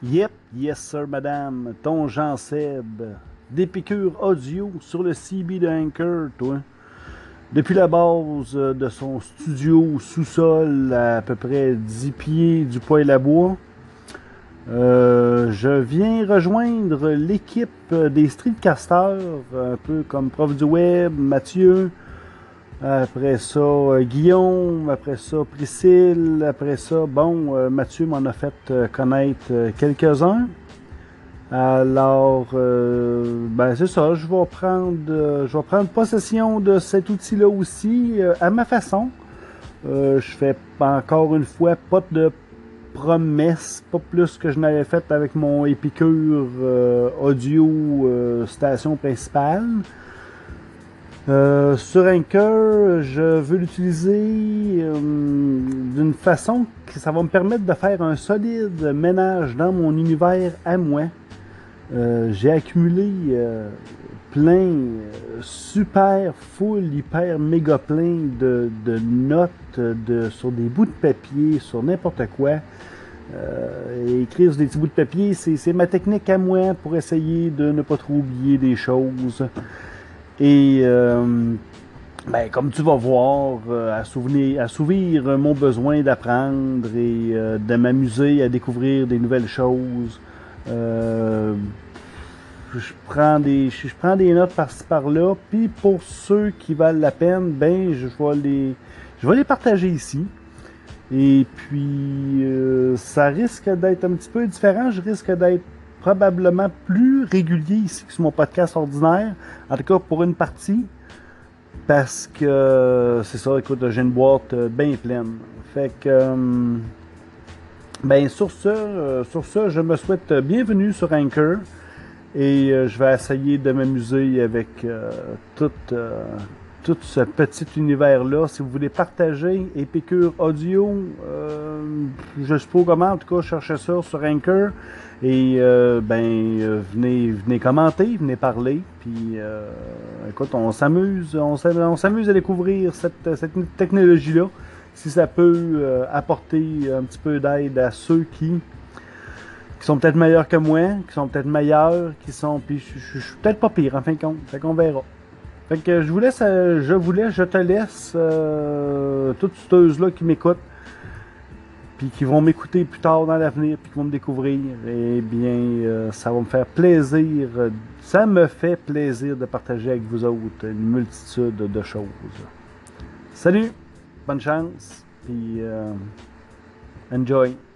Yep, yes sir, madame. Ton Jean Seb. Des piqûres audio sur le CB de Anchor, toi. Depuis la base de son studio sous-sol à, peu près 10 pieds du poêle à bois, euh, je viens rejoindre l'équipe des streetcasters, un peu comme prof du web, Mathieu, après ça, euh, Guillaume. Après ça, Priscille. Après ça, bon, euh, Mathieu m'en a fait euh, connaître quelques-uns. Alors, ben c'est ça. Je vais prendre, je vais prendre possession de cet outil-là aussi à ma façon. je fais encore une fois pas de promesses, pas plus que je n'avais fait avec mon Epicure audio station principale. Euh, sur Anchor, je veux l'utiliser euh, d'une façon que ça va me permettre de faire un solide ménage dans mon univers à moi. Euh, j'ai accumulé plein, super, full, hyper, méga plein de, notes de, sur des bouts de papier, sur n'importe quoi. écrire sur des petits bouts de papier, c'est ma technique à moi pour essayer de ne pas trop oublier des choses. Et euh, ben, comme tu vas voir, euh, assouvir, mon besoin d'apprendre et euh, de m'amuser à découvrir des nouvelles choses. je prends des je, prends des notes par-ci par-là. Puis pour ceux qui valent la peine, ben je vais les je vais les partager ici. Et puis ça risque d'être un petit peu différent. Je risque d'être probablement plus régulier ici que sur mon podcast ordinaire. En tout cas, pour une partie. Parce que c'est ça, écoute, j'ai une boîte euh, bien pleine. Fait que. Euh, ben, sur ce, euh, sur je me souhaite bienvenue sur Anchor. Et je vais essayer de m'amuser avec toute tout ce petit univers-là. Si vous voulez partager Épicure Audio, euh, je sais pas comment, en tout cas, cherchez ça sur Anchor. Et euh, ben euh, venez, venez commenter, venez parler. Puis écoute, on s'amuse, on s'amuse à découvrir cette, cette technologie-là. Si ça peut apporter un petit peu d'aide à ceux qui qui sont peut-être meilleurs que moi, qui sont peut-être meilleurs, qui sont. Puis je suis peut-être pas pire en fin de compte. Fait qu'on verra. Fait que je vous laisse, euh, je vous laisse, je te laisse, euh, toutes ces là qui m'écoutent, puis qui vont m'écouter plus tard dans l'avenir, puis qui vont me découvrir. Eh bien, euh, ça va me faire plaisir, ça me fait plaisir de partager avec vous autres une multitude de choses. Salut, bonne chance, puis enjoy.